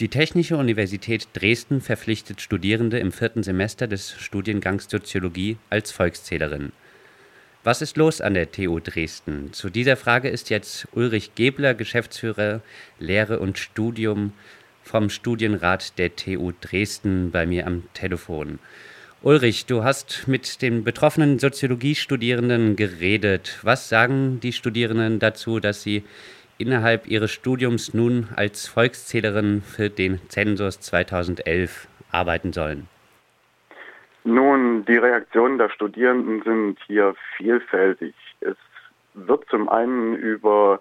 Die Technische Universität Dresden verpflichtet Studierende im vierten Semester des Studiengangs Soziologie als Volkszählerin. Was ist los an der TU Dresden? Zu dieser Frage ist jetzt Ulrich Gebler, Geschäftsführer Lehre und Studium vom Studienrat der TU Dresden, bei mir am Telefon. Ulrich, du hast mit den betroffenen Soziologiestudierenden geredet. Was sagen die Studierenden dazu, dass sie innerhalb ihres Studiums nun als Volkszählerin für den Zensus 2011 arbeiten sollen? Nun, die Reaktionen der Studierenden sind hier vielfältig. Es wird zum einen über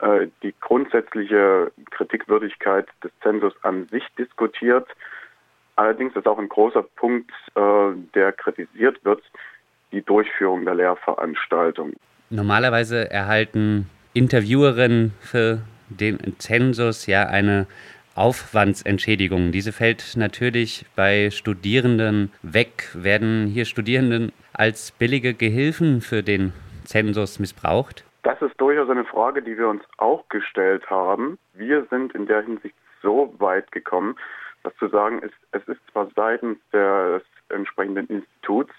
äh, die grundsätzliche Kritikwürdigkeit des Zensus an sich diskutiert. Allerdings ist auch ein großer Punkt, äh, der kritisiert wird, die Durchführung der Lehrveranstaltung. Normalerweise erhalten Interviewerin für den Zensus ja eine Aufwandsentschädigung. Diese fällt natürlich bei Studierenden weg. Werden hier Studierenden als billige Gehilfen für den Zensus missbraucht? Das ist durchaus eine Frage, die wir uns auch gestellt haben. Wir sind in der Hinsicht so weit gekommen, dass zu sagen ist, es ist zwar seitens des entsprechenden Instituts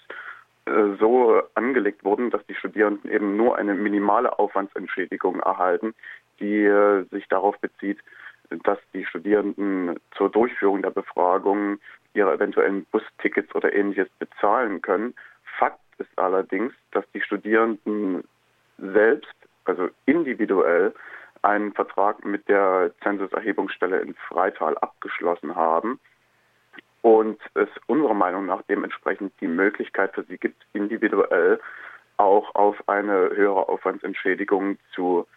so angelegt wurden, dass die Studierenden eben nur eine minimale Aufwandsentschädigung erhalten, die äh, sich darauf bezieht, dass die Studierenden zur Durchführung der Befragung ihre eventuellen Bustickets oder ähnliches bezahlen können. Fakt ist allerdings, dass die Studierenden selbst, also individuell, einen Vertrag mit der Zensuserhebungsstelle in Freital abgeschlossen haben und es unserer Meinung nach dementsprechend die Möglichkeit für sie gibt, individuell auch auf eine höhere Aufwandsentschädigung zu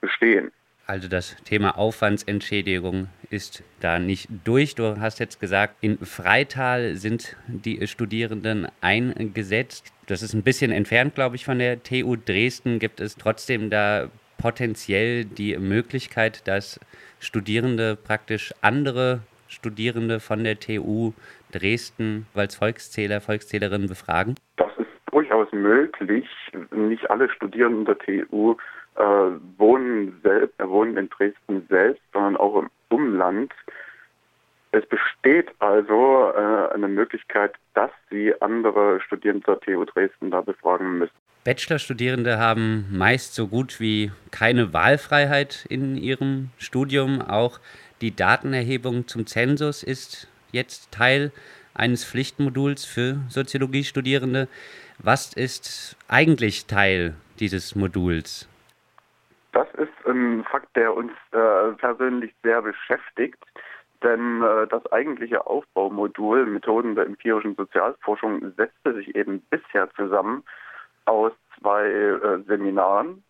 bestehen. Also das Thema Aufwandsentschädigung ist da nicht durch. Du hast jetzt gesagt, in Freital sind die Studierenden eingesetzt. Das ist ein bisschen entfernt, glaube ich, von der TU Dresden. Gibt es trotzdem da potenziell die Möglichkeit, dass Studierende praktisch andere Studierende von der TU Dresden als Volkszähler, Volkszählerinnen befragen? Das ist durchaus möglich. Nicht alle Studierenden der TU äh, wohnen, selbst, äh, wohnen in Dresden selbst, sondern auch im Umland. Es besteht also äh, eine Möglichkeit, dass Sie andere Studierende der TU Dresden da befragen müssen. Bachelorstudierende haben meist so gut wie keine Wahlfreiheit in ihrem Studium. Auch die Datenerhebung zum Zensus ist jetzt Teil eines Pflichtmoduls für Soziologiestudierende. Was ist eigentlich Teil dieses Moduls? Das ist ein Fakt, der uns äh, persönlich sehr beschäftigt, denn äh, das eigentliche Aufbaumodul Methoden der empirischen Sozialforschung setzte sich eben bisher zusammen aus zwei äh, Seminaren,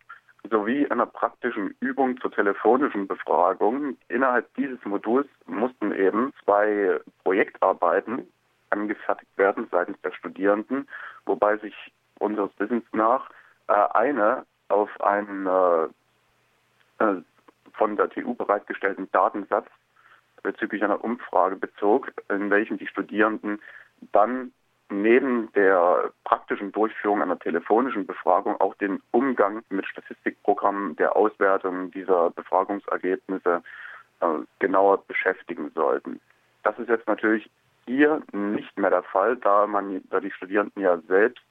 sowie einer praktischen Übung zur telefonischen Befragung. Innerhalb dieses Moduls mussten eben zwei Projektarbeiten angefertigt werden seitens der Studierenden, wobei sich unseres Wissens nach äh, eine auf einen äh, äh von der TU bereitgestellten Datensatz bezüglich einer Umfrage bezog, in welchem die Studierenden dann neben der praktischen Durchführung einer telefonischen Befragung auch den Umgang mit Statistikprogrammen der Auswertung dieser Befragungsergebnisse äh, genauer beschäftigen sollten. Das ist jetzt natürlich hier nicht mehr der Fall, da man, da die Studierenden ja selbst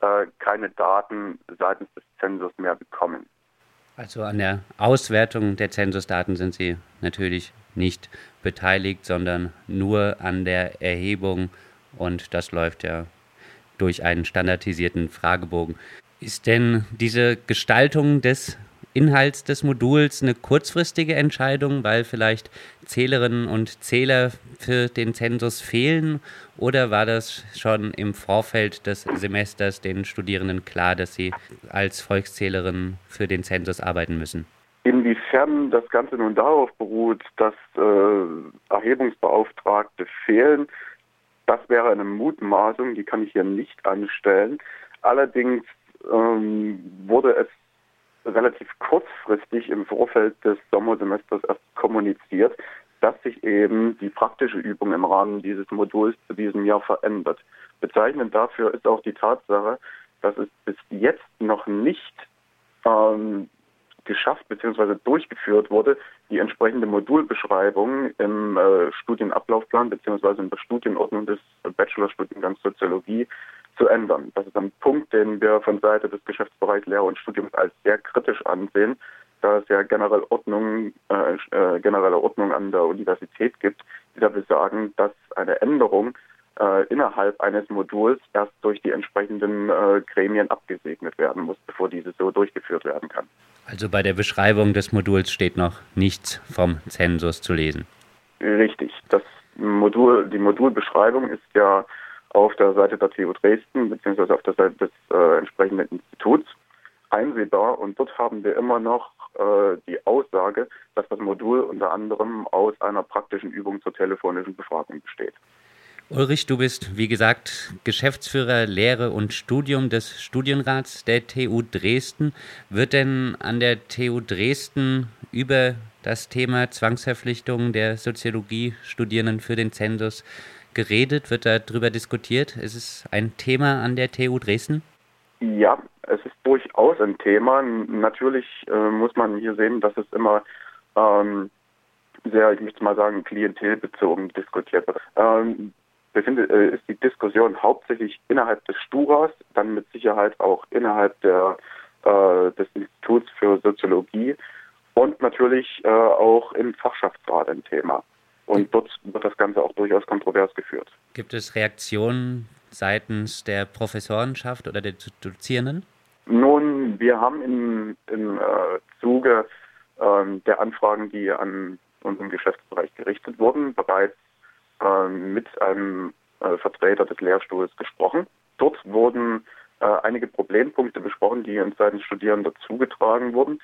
äh, keine Daten seitens des Zensus mehr bekommen. Also an der Auswertung der Zensusdaten sind Sie natürlich nicht beteiligt, sondern nur an der Erhebung und das läuft ja durch einen standardisierten Fragebogen. Ist denn diese Gestaltung des Inhalts des Moduls eine kurzfristige Entscheidung, weil vielleicht Zählerinnen und Zähler für den Zensus fehlen? Oder war das schon im Vorfeld des Semesters den Studierenden klar, dass sie als Volkszählerinnen für den Zensus arbeiten müssen? Inwiefern das Ganze nun darauf beruht, dass äh, Erhebungsbeauftragte fehlen, das wäre eine Mutmaßung, die kann ich hier nicht anstellen. Allerdings ähm, wurde es relativ kurzfristig im Vorfeld des Sommersemesters erst kommuniziert, dass sich eben die praktische Übung im Rahmen dieses Moduls zu diesem Jahr verändert. Bezeichnend dafür ist auch die Tatsache, dass es bis jetzt noch nicht ähm, geschafft bzw. durchgeführt wurde, die entsprechende Modulbeschreibung im äh, Studienablaufplan bzw. in der Studienordnung des Bachelorstudiengangs Soziologie zu ändern. Das ist ein Punkt, den wir von Seite des Geschäftsbereichs Lehre und Studiums als sehr kritisch ansehen, da es ja generell Ordnung, äh, äh, generelle Ordnung an der Universität gibt, die dafür sagen, dass eine Änderung äh, innerhalb eines Moduls erst durch die entsprechenden äh, Gremien abgesegnet werden muss, bevor diese so durchgeführt werden kann. Also bei der Beschreibung des Moduls steht noch nichts vom Zensus zu lesen. Richtig. Das Modul, die Modulbeschreibung ist ja auf der Seite der TU Dresden beziehungsweise auf der Seite des äh, entsprechenden Instituts einsehbar und dort haben wir immer noch äh, die Aussage, dass das Modul unter anderem aus einer praktischen Übung zur telefonischen Befragung besteht. Ulrich, du bist, wie gesagt, Geschäftsführer Lehre und Studium des Studienrats der TU Dresden. Wird denn an der TU Dresden über das Thema Zwangsverpflichtung der Soziologie-Studierenden für den Zensus geredet? Wird darüber diskutiert? Ist es ein Thema an der TU Dresden? Ja, es ist durchaus ein Thema. Natürlich äh, muss man hier sehen, dass es immer ähm, sehr, ich möchte mal sagen, klientelbezogen diskutiert wird. Ähm, befindet, äh, ist die Diskussion hauptsächlich innerhalb des Sturas, dann mit Sicherheit auch innerhalb der, äh, des Instituts für Soziologie und natürlich äh, auch im Fachschaftsrat ein Thema. Und dort wird das Ganze auch durchaus kontrovers geführt. Gibt es Reaktionen seitens der Professorenschaft oder der Dozierenden? Nun, wir haben im, im äh, Zuge äh, der Anfragen, die an unseren Geschäftsbereich gerichtet wurden, bereits äh, mit einem äh, Vertreter des Lehrstuhls gesprochen. Dort wurden äh, einige Problempunkte besprochen, die uns seitens Studierender zugetragen wurden.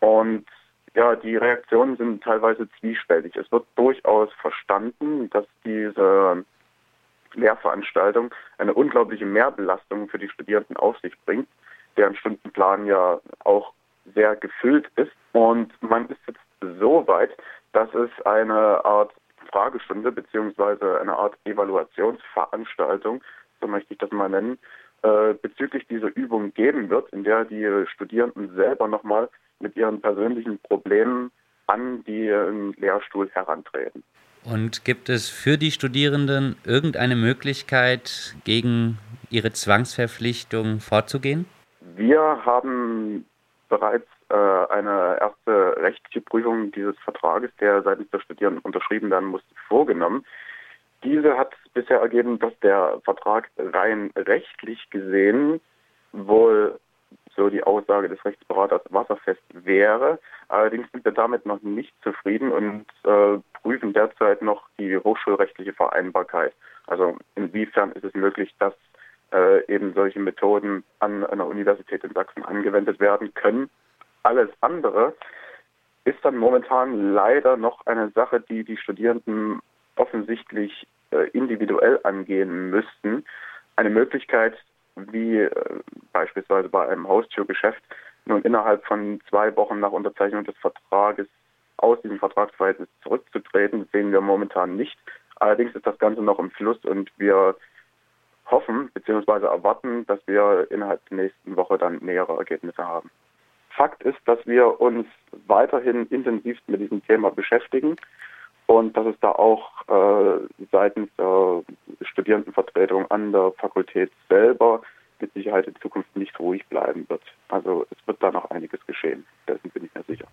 Und ja, die Reaktionen sind teilweise zwiespältig. Es wird durchaus verstanden, dass diese Lehrveranstaltung eine unglaubliche Mehrbelastung für die Studierenden auf sich bringt, deren Stundenplan ja auch sehr gefüllt ist. Und man ist jetzt so weit, dass es eine Art Fragestunde beziehungsweise eine Art Evaluationsveranstaltung, so möchte ich das mal nennen, äh, bezüglich dieser Übung geben wird, in der die Studierenden selber nochmal mit ihren persönlichen Problemen an den Lehrstuhl herantreten. Und gibt es für die Studierenden irgendeine Möglichkeit, gegen ihre Zwangsverpflichtung vorzugehen? Wir haben bereits eine erste rechtliche Prüfung dieses Vertrages, der seitens der Studierenden unterschrieben werden musste, vorgenommen. Diese hat bisher ergeben, dass der Vertrag rein rechtlich gesehen wohl so die Aussage des Rechtsberaters wasserfest wäre. Allerdings sind wir damit noch nicht zufrieden und äh, prüfen derzeit noch die hochschulrechtliche Vereinbarkeit. Also inwiefern ist es möglich, dass äh, eben solche Methoden an einer Universität in Sachsen angewendet werden können. Alles andere ist dann momentan leider noch eine Sache, die die Studierenden offensichtlich äh, individuell angehen müssten. Eine Möglichkeit, wie äh, beispielsweise bei einem Haustürgeschäft, nun innerhalb von zwei Wochen nach Unterzeichnung des Vertrages aus diesem Vertragsverhältnis zurückzutreten, sehen wir momentan nicht. Allerdings ist das Ganze noch im Fluss und wir hoffen bzw. erwarten, dass wir innerhalb der nächsten Woche dann nähere Ergebnisse haben. Fakt ist, dass wir uns weiterhin intensiv mit diesem Thema beschäftigen und dass es da auch äh, seitens der Studierendenvertretung an der Fakultät selber mit Sicherheit in Zukunft nicht ruhig bleiben wird. Also es wird da noch einiges geschehen, dessen bin ich mir sicher.